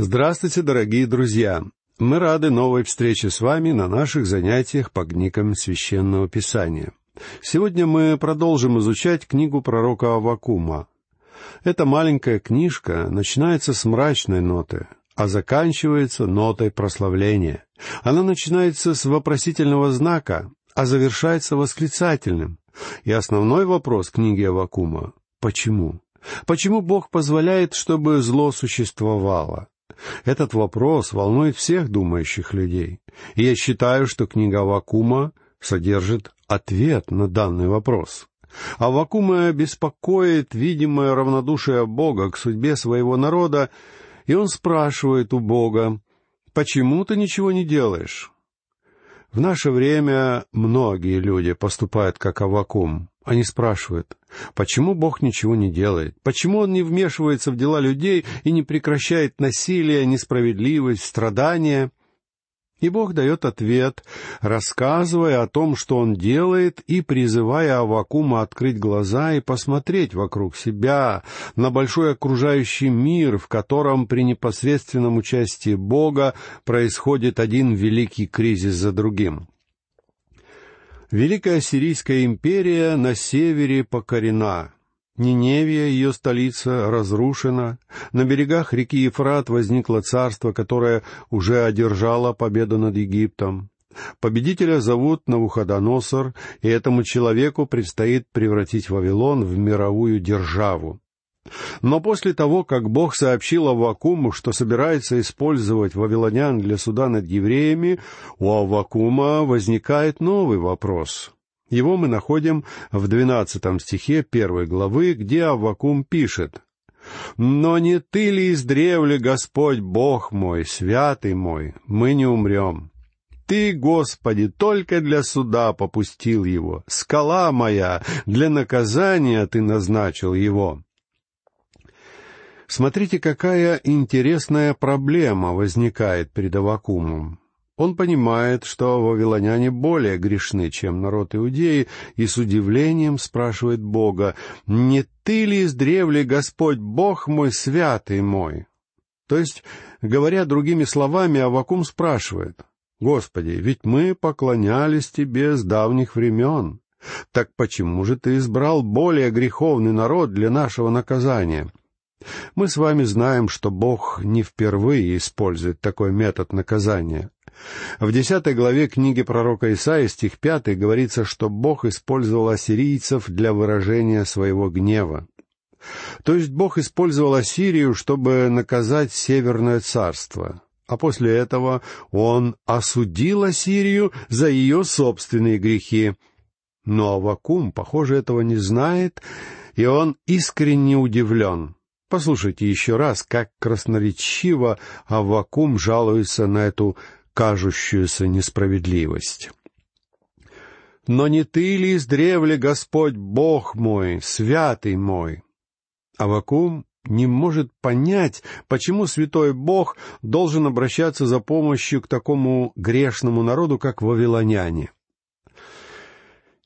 Здравствуйте, дорогие друзья! Мы рады новой встрече с вами на наших занятиях по книгам Священного Писания. Сегодня мы продолжим изучать книгу пророка Авакума. Эта маленькая книжка начинается с мрачной ноты, а заканчивается нотой прославления. Она начинается с вопросительного знака, а завершается восклицательным. И основной вопрос книги Авакума — почему? Почему Бог позволяет, чтобы зло существовало? Этот вопрос волнует всех думающих людей. И я считаю, что книга Авакума содержит ответ на данный вопрос. Авакума беспокоит видимое равнодушие Бога к судьбе своего народа, и он спрашивает у Бога, «Почему ты ничего не делаешь?» В наше время многие люди поступают как Авакум. Они спрашивают, почему Бог ничего не делает? Почему Он не вмешивается в дела людей и не прекращает насилие, несправедливость, страдания? И Бог дает ответ, рассказывая о том, что Он делает, и призывая Авакума открыть глаза и посмотреть вокруг себя, на большой окружающий мир, в котором при непосредственном участии Бога происходит один великий кризис за другим. Великая Сирийская империя на севере покорена, Ниневия, ее столица, разрушена. На берегах реки Ефрат возникло царство, которое уже одержало победу над Египтом. Победителя зовут Навуходоносор, и этому человеку предстоит превратить Вавилон в мировую державу. Но после того, как Бог сообщил Аввакуму, что собирается использовать вавилонян для суда над евреями, у Аввакума возникает новый вопрос. Его мы находим в двенадцатом стихе первой главы, где Аввакум пишет «Но не ты ли издревле, Господь Бог мой, святый мой, мы не умрем?» Ты, Господи, только для суда попустил его. Скала моя, для наказания ты назначил его. Смотрите, какая интересная проблема возникает перед Авакумом. Он понимает, что вавилоняне более грешны, чем народ Иудеи, и с удивлением спрашивает Бога, «Не ты ли издревле, Господь, Бог мой, святый мой?» То есть, говоря другими словами, Авакум спрашивает, «Господи, ведь мы поклонялись Тебе с давних времен. Так почему же Ты избрал более греховный народ для нашего наказания?» Мы с вами знаем, что Бог не впервые использует такой метод наказания. В десятой главе книги пророка Исаия, стих пятый, говорится, что Бог использовал ассирийцев для выражения своего гнева. То есть Бог использовал Ассирию, чтобы наказать Северное царство, а после этого Он осудил Ассирию за ее собственные грехи. Но Авакум, похоже, этого не знает, и он искренне удивлен. Послушайте еще раз, как красноречиво Авакум жалуется на эту кажущуюся несправедливость. «Но не ты ли издревле, Господь Бог мой, святый мой?» Авакум не может понять, почему святой Бог должен обращаться за помощью к такому грешному народу, как вавилоняне.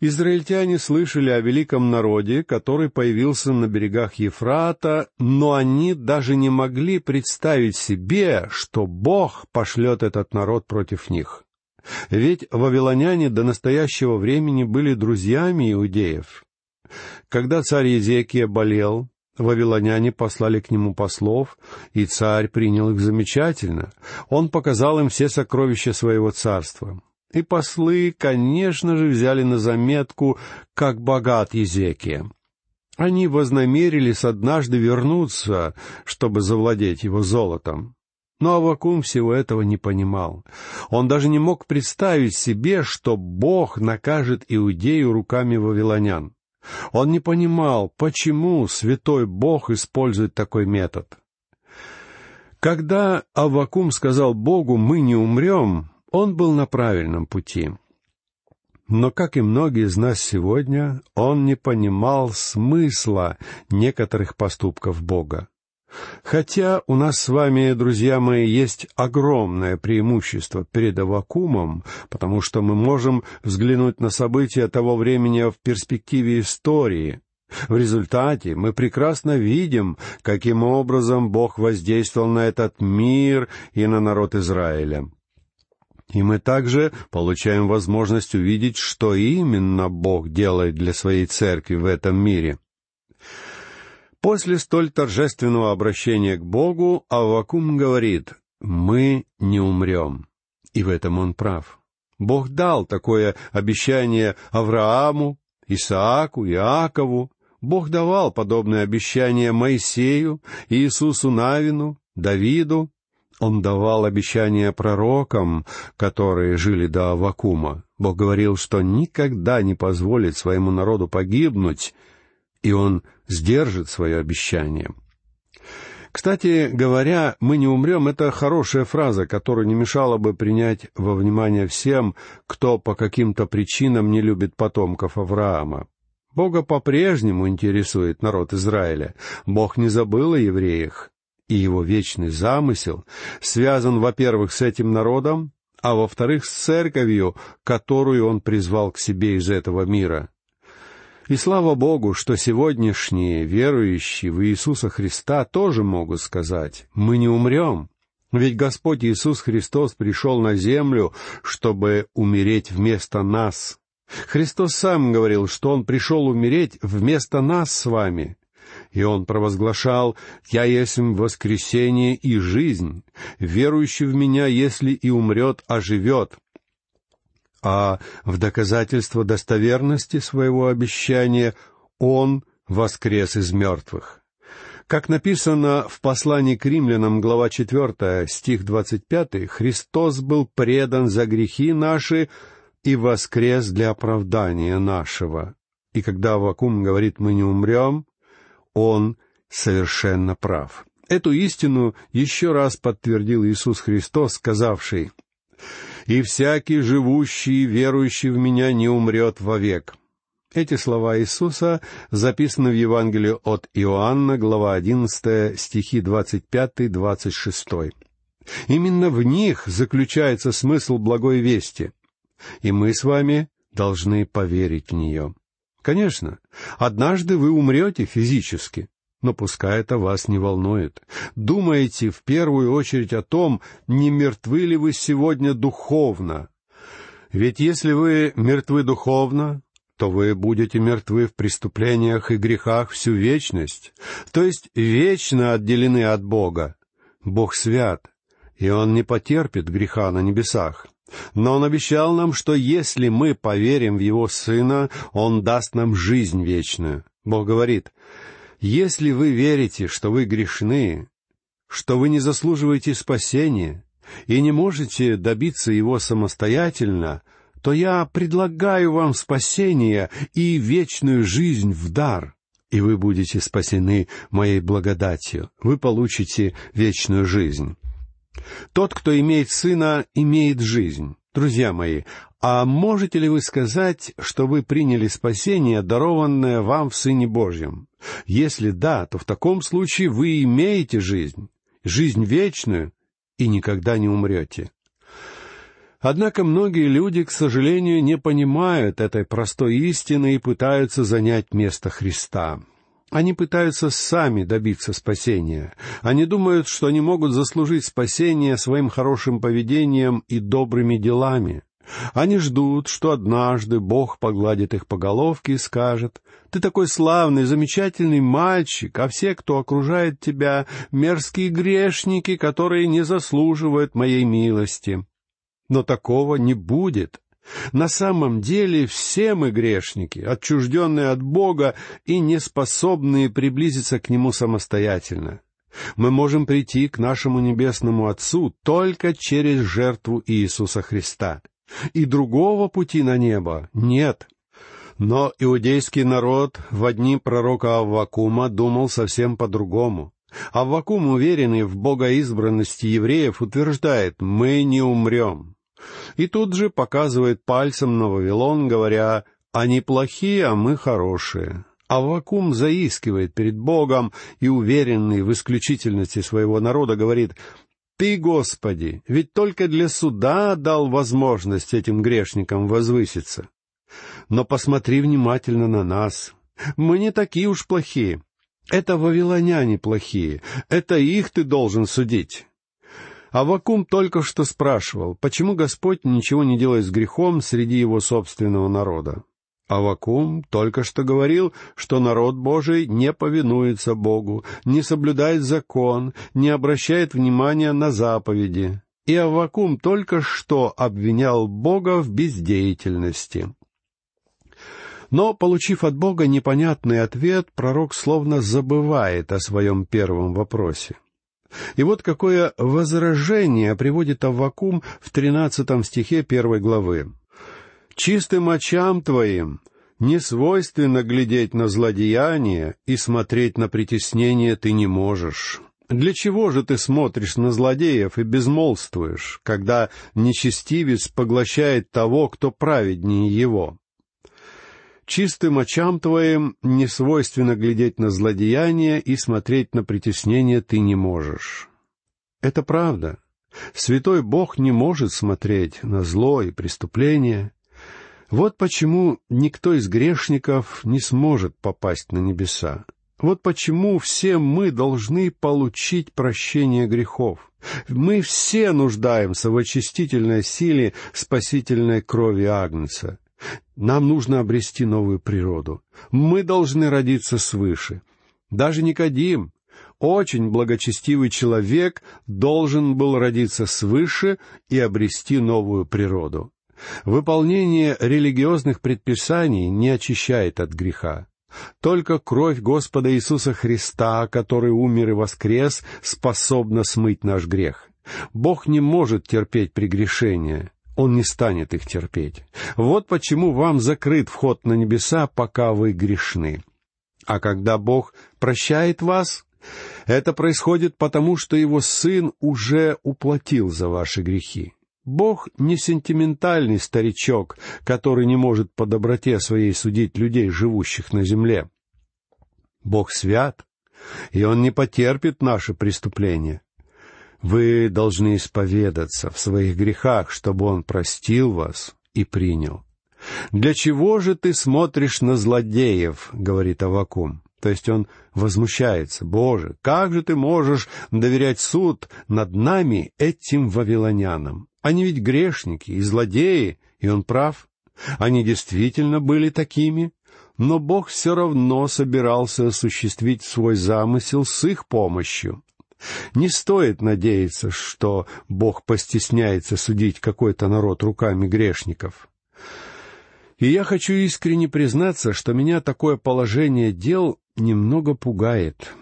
Израильтяне слышали о великом народе, который появился на берегах Ефрата, но они даже не могли представить себе, что Бог пошлет этот народ против них. Ведь вавилоняне до настоящего времени были друзьями иудеев. Когда царь Езекия болел, Вавилоняне послали к нему послов, и царь принял их замечательно. Он показал им все сокровища своего царства. И послы, конечно же, взяли на заметку, как богат Езекия. Они вознамерились однажды вернуться, чтобы завладеть его золотом. Но Авакум всего этого не понимал. Он даже не мог представить себе, что Бог накажет Иудею руками вавилонян. Он не понимал, почему святой Бог использует такой метод. Когда Авакум сказал Богу «мы не умрем», он был на правильном пути. Но, как и многие из нас сегодня, он не понимал смысла некоторых поступков Бога. Хотя у нас с вами, друзья мои, есть огромное преимущество перед Авакумом, потому что мы можем взглянуть на события того времени в перспективе истории. В результате мы прекрасно видим, каким образом Бог воздействовал на этот мир и на народ Израиля. И мы также получаем возможность увидеть, что именно Бог делает для своей церкви в этом мире. После столь торжественного обращения к Богу Аввакум говорит «Мы не умрем». И в этом он прав. Бог дал такое обещание Аврааму, Исааку, Иакову. Бог давал подобное обещание Моисею, Иисусу Навину, Давиду. Он давал обещания пророкам, которые жили до Авакума. Бог говорил, что никогда не позволит своему народу погибнуть, и он сдержит свое обещание. Кстати говоря, «мы не умрем» — это хорошая фраза, которую не мешало бы принять во внимание всем, кто по каким-то причинам не любит потомков Авраама. Бога по-прежнему интересует народ Израиля. Бог не забыл о евреях, и его вечный замысел связан, во-первых, с этим народом, а во-вторых, с церковью, которую он призвал к себе из этого мира. И слава Богу, что сегодняшние верующие в Иисуса Христа тоже могут сказать, мы не умрем, ведь Господь Иисус Христос пришел на землю, чтобы умереть вместо нас. Христос сам говорил, что Он пришел умереть вместо нас с вами. И Он провозглашал «Я есть воскресение и жизнь. Верующий в Меня, если и умрет, оживет а в доказательство достоверности своего обещания Он воскрес из мертвых. Как написано в послании к римлянам, глава 4, стих 25, Христос был предан за грехи наши и воскрес для оправдания нашего. И когда Авакум говорит «мы не умрем», он совершенно прав. Эту истину еще раз подтвердил Иисус Христос, сказавший и всякий живущий и верующий в Меня не умрет вовек». Эти слова Иисуса записаны в Евангелии от Иоанна, глава 11, стихи 25-26. Именно в них заключается смысл благой вести, и мы с вами должны поверить в нее. Конечно, однажды вы умрете физически, но пускай это вас не волнует. Думайте в первую очередь о том, не мертвы ли вы сегодня духовно. Ведь если вы мертвы духовно, то вы будете мертвы в преступлениях и грехах всю вечность, то есть вечно отделены от Бога. Бог свят, и Он не потерпит греха на небесах. Но Он обещал нам, что если мы поверим в Его Сына, Он даст нам жизнь вечную. Бог говорит, если вы верите, что вы грешны, что вы не заслуживаете спасения и не можете добиться его самостоятельно, то я предлагаю вам спасение и вечную жизнь в дар, и вы будете спасены моей благодатью, вы получите вечную жизнь. Тот, кто имеет сына, имеет жизнь. Друзья мои, а можете ли вы сказать, что вы приняли спасение, дарованное вам в Сыне Божьем? Если да, то в таком случае вы имеете жизнь, жизнь вечную, и никогда не умрете. Однако многие люди, к сожалению, не понимают этой простой истины и пытаются занять место Христа. Они пытаются сами добиться спасения. Они думают, что они могут заслужить спасение своим хорошим поведением и добрыми делами. Они ждут, что однажды Бог погладит их по головке и скажет, «Ты такой славный, замечательный мальчик, а все, кто окружает тебя, мерзкие грешники, которые не заслуживают моей милости». Но такого не будет. На самом деле все мы грешники, отчужденные от Бога и неспособные приблизиться к Нему самостоятельно. Мы можем прийти к нашему Небесному Отцу только через жертву Иисуса Христа. И другого пути на небо нет. Но иудейский народ в дни пророка Аввакума думал совсем по-другому. Аввакум, уверенный в богоизбранности евреев, утверждает «мы не умрем» и тут же показывает пальцем на Вавилон, говоря «они плохие, а мы хорошие». А Вакум заискивает перед Богом и, уверенный в исключительности своего народа, говорит «Ты, Господи, ведь только для суда дал возможность этим грешникам возвыситься. Но посмотри внимательно на нас. Мы не такие уж плохие. Это вавилоняне плохие. Это их ты должен судить. Авакум только что спрашивал, почему Господь ничего не делает с грехом среди его собственного народа. Авакум только что говорил, что народ Божий не повинуется Богу, не соблюдает закон, не обращает внимания на заповеди. И Авакум только что обвинял Бога в бездеятельности. Но, получив от Бога непонятный ответ, пророк словно забывает о своем первом вопросе. И вот какое возражение приводит Аввакум в тринадцатом стихе первой главы. «Чистым очам твоим не свойственно глядеть на злодеяние и смотреть на притеснение ты не можешь». Для чего же ты смотришь на злодеев и безмолвствуешь, когда нечестивец поглощает того, кто праведнее его? Чистым очам твоим не свойственно глядеть на злодеяния и смотреть на притеснение ты не можешь. Это правда. Святой Бог не может смотреть на зло и преступление. Вот почему никто из грешников не сможет попасть на небеса. Вот почему все мы должны получить прощение грехов. Мы все нуждаемся в очистительной силе спасительной крови Агнца. Нам нужно обрести новую природу. Мы должны родиться свыше. Даже Никодим, очень благочестивый человек, должен был родиться свыше и обрести новую природу. Выполнение религиозных предписаний не очищает от греха. Только кровь Господа Иисуса Христа, который умер и воскрес, способна смыть наш грех. Бог не может терпеть прегрешения. Он не станет их терпеть. Вот почему вам закрыт вход на небеса, пока вы грешны. А когда Бог прощает вас, это происходит потому, что Его Сын уже уплатил за ваши грехи. Бог не сентиментальный старичок, который не может по доброте своей судить людей, живущих на земле. Бог свят, и Он не потерпит наши преступления. Вы должны исповедаться в своих грехах, чтобы Он простил вас и принял. «Для чего же ты смотришь на злодеев?» — говорит Авакум. То есть он возмущается. «Боже, как же ты можешь доверять суд над нами, этим вавилонянам? Они ведь грешники и злодеи, и он прав. Они действительно были такими, но Бог все равно собирался осуществить свой замысел с их помощью. Не стоит надеяться, что Бог постесняется судить какой-то народ руками грешников. И я хочу искренне признаться, что меня такое положение дел немного пугает.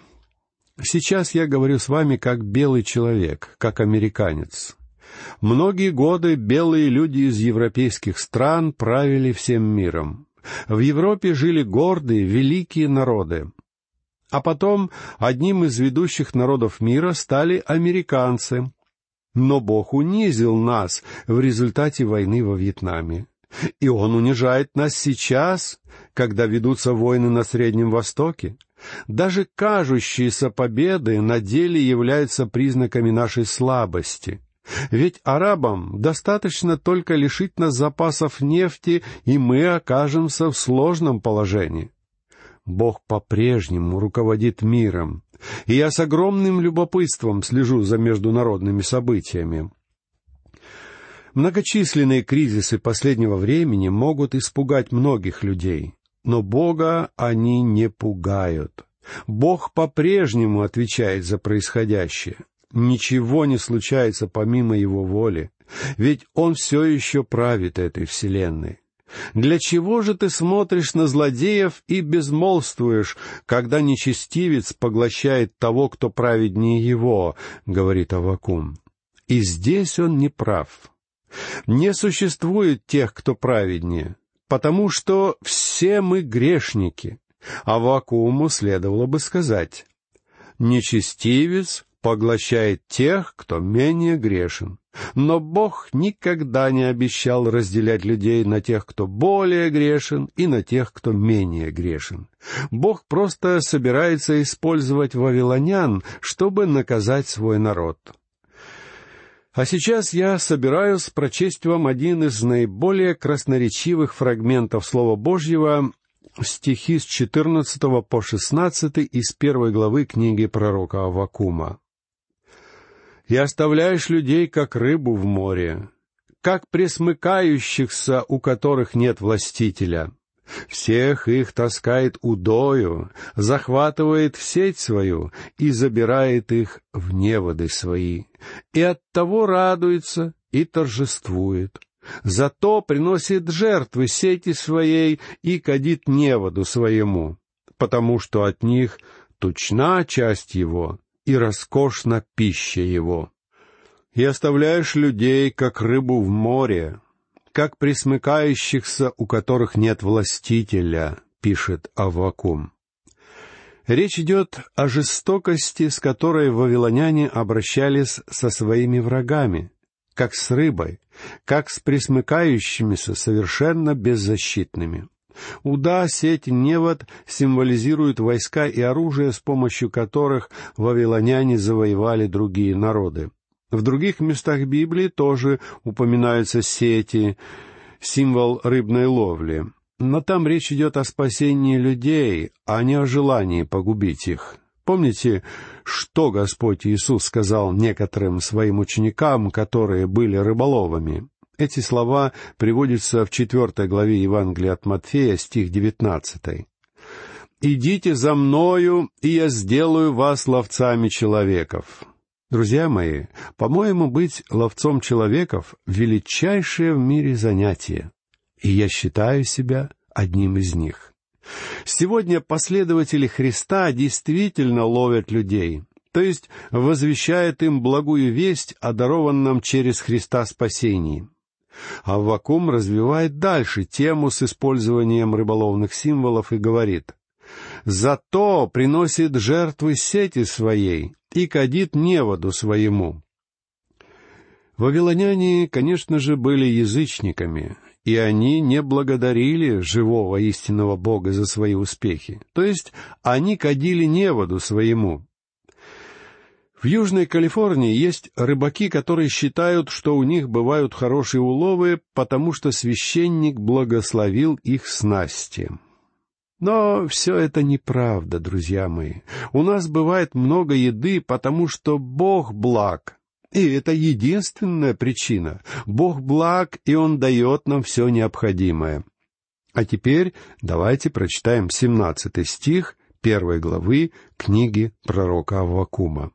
Сейчас я говорю с вами как белый человек, как американец. Многие годы белые люди из европейских стран правили всем миром. В Европе жили гордые, великие народы. А потом одним из ведущих народов мира стали американцы. Но Бог унизил нас в результате войны во Вьетнаме. И Он унижает нас сейчас, когда ведутся войны на Среднем Востоке. Даже кажущиеся победы на деле являются признаками нашей слабости. Ведь арабам достаточно только лишить нас запасов нефти, и мы окажемся в сложном положении. Бог по-прежнему руководит миром, и я с огромным любопытством слежу за международными событиями. Многочисленные кризисы последнего времени могут испугать многих людей, но Бога они не пугают. Бог по-прежнему отвечает за происходящее. Ничего не случается помимо Его воли, ведь Он все еще правит этой вселенной. Для чего же ты смотришь на злодеев и безмолвствуешь, когда нечестивец поглощает того, кто праведнее его, — говорит Авакум. И здесь он не прав. Не существует тех, кто праведнее, потому что все мы грешники. Авакуму следовало бы сказать, нечестивец поглощает тех, кто менее грешен. Но Бог никогда не обещал разделять людей на тех, кто более грешен, и на тех, кто менее грешен. Бог просто собирается использовать вавилонян, чтобы наказать свой народ. А сейчас я собираюсь прочесть вам один из наиболее красноречивых фрагментов Слова Божьего стихи с 14 по 16 из первой главы книги пророка Авакума. «И оставляешь людей, как рыбу в море, как пресмыкающихся, у которых нет властителя. Всех их таскает удою, захватывает в сеть свою и забирает их в неводы свои, и оттого радуется и торжествует. Зато приносит жертвы сети своей и кадит неводу своему, потому что от них тучна часть его и роскошна пища его. И оставляешь людей, как рыбу в море, как присмыкающихся, у которых нет властителя, пишет Аввакум. Речь идет о жестокости, с которой вавилоняне обращались со своими врагами, как с рыбой, как с присмыкающимися, совершенно беззащитными. Уда, сеть, невод символизируют войска и оружие, с помощью которых вавилоняне завоевали другие народы. В других местах Библии тоже упоминаются сети, символ рыбной ловли. Но там речь идет о спасении людей, а не о желании погубить их. Помните, что Господь Иисус сказал некоторым своим ученикам, которые были рыболовами? Эти слова приводятся в четвертой главе Евангелия от Матфея, стих девятнадцатый. «Идите за мною, и я сделаю вас ловцами человеков». Друзья мои, по-моему, быть ловцом человеков — величайшее в мире занятие, и я считаю себя одним из них. Сегодня последователи Христа действительно ловят людей, то есть возвещают им благую весть о дарованном через Христа спасении. Аввакум развивает дальше тему с использованием рыболовных символов и говорит, «Зато приносит жертвы сети своей и кадит неводу своему». Вавилоняне, конечно же, были язычниками, и они не благодарили живого истинного Бога за свои успехи. То есть они кадили неводу своему. В Южной Калифорнии есть рыбаки, которые считают, что у них бывают хорошие уловы, потому что священник благословил их снасти. Но все это неправда, друзья мои. У нас бывает много еды, потому что Бог благ, и это единственная причина. Бог благ, и Он дает нам все необходимое. А теперь давайте прочитаем семнадцатый стих первой главы книги пророка Аввакума.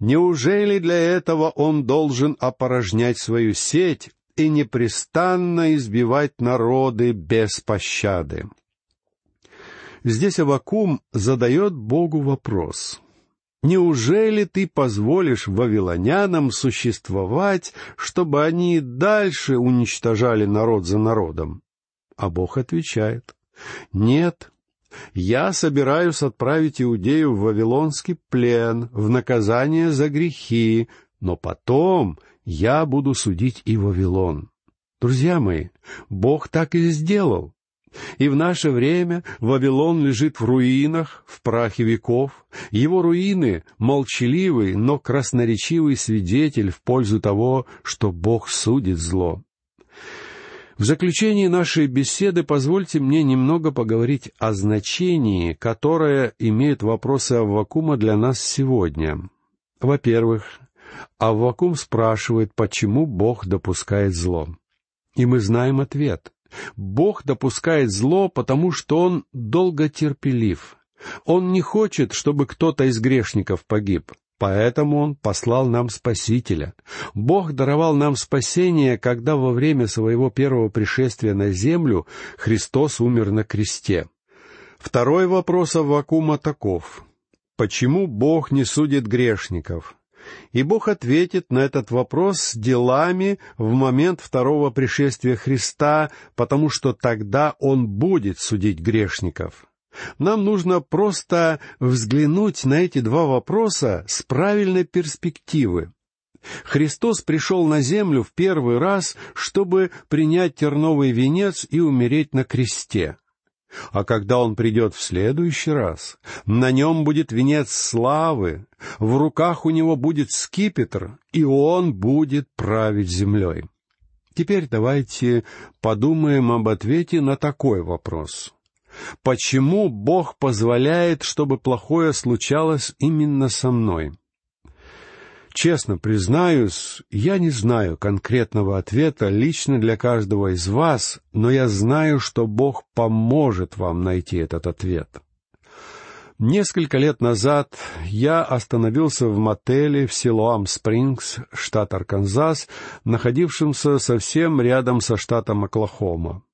«Неужели для этого он должен опорожнять свою сеть и непрестанно избивать народы без пощады?» Здесь Авакум задает Богу вопрос. Неужели ты позволишь вавилонянам существовать, чтобы они дальше уничтожали народ за народом? А Бог отвечает, нет, я собираюсь отправить Иудею в вавилонский плен, в наказание за грехи, но потом я буду судить и Вавилон. Друзья мои, Бог так и сделал. И в наше время Вавилон лежит в руинах, в прахе веков. Его руины — молчаливый, но красноречивый свидетель в пользу того, что Бог судит зло. В заключении нашей беседы позвольте мне немного поговорить о значении, которое имеют вопросы Аввакума для нас сегодня. Во-первых, Аввакум спрашивает, почему Бог допускает зло. И мы знаем ответ. Бог допускает зло, потому что Он долготерпелив. Он не хочет, чтобы кто-то из грешников погиб. Поэтому Он послал нам Спасителя. Бог даровал нам спасение, когда во время своего первого пришествия на землю Христос умер на кресте. Второй вопрос Аввакума таков. Почему Бог не судит грешников? И Бог ответит на этот вопрос делами в момент второго пришествия Христа, потому что тогда Он будет судить грешников. Нам нужно просто взглянуть на эти два вопроса с правильной перспективы. Христос пришел на землю в первый раз, чтобы принять терновый венец и умереть на кресте. А когда он придет в следующий раз, на нем будет венец славы, в руках у него будет скипетр, и он будет править землей. Теперь давайте подумаем об ответе на такой вопрос. Почему Бог позволяет, чтобы плохое случалось именно со мной? Честно признаюсь, я не знаю конкретного ответа лично для каждого из вас, но я знаю, что Бог поможет вам найти этот ответ. Несколько лет назад я остановился в мотеле в Силуам Спрингс, штат Арканзас, находившемся совсем рядом со штатом Оклахома.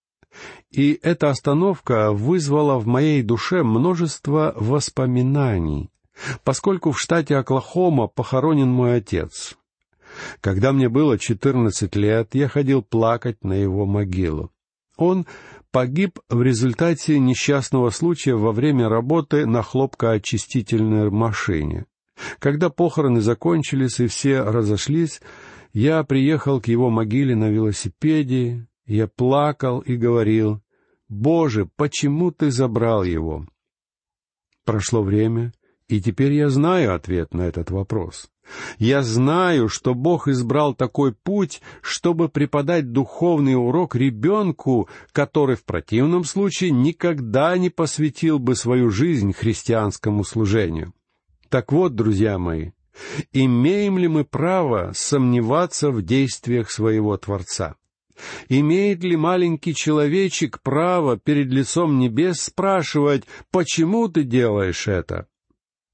И эта остановка вызвала в моей душе множество воспоминаний, поскольку в штате Оклахома похоронен мой отец. Когда мне было четырнадцать лет, я ходил плакать на его могилу. Он погиб в результате несчастного случая во время работы на хлопкоочистительной машине. Когда похороны закончились и все разошлись, я приехал к его могиле на велосипеде, я плакал и говорил, «Боже, почему ты забрал его?» Прошло время, и теперь я знаю ответ на этот вопрос. Я знаю, что Бог избрал такой путь, чтобы преподать духовный урок ребенку, который в противном случае никогда не посвятил бы свою жизнь христианскому служению. Так вот, друзья мои, имеем ли мы право сомневаться в действиях своего Творца? Имеет ли маленький человечек право перед лицом небес спрашивать, почему ты делаешь это?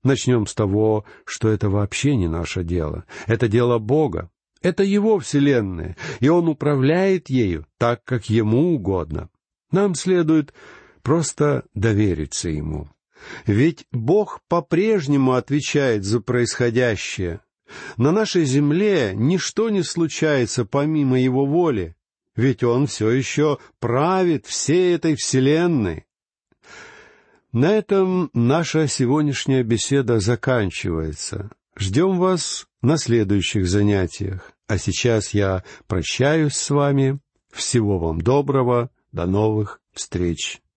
Начнем с того, что это вообще не наше дело. Это дело Бога. Это Его Вселенная, и Он управляет ею так, как Ему угодно. Нам следует просто довериться Ему. Ведь Бог по-прежнему отвечает за происходящее. На нашей земле ничто не случается помимо Его воли, ведь Он все еще правит всей этой Вселенной. На этом наша сегодняшняя беседа заканчивается. Ждем вас на следующих занятиях. А сейчас я прощаюсь с вами. Всего вам доброго. До новых встреч.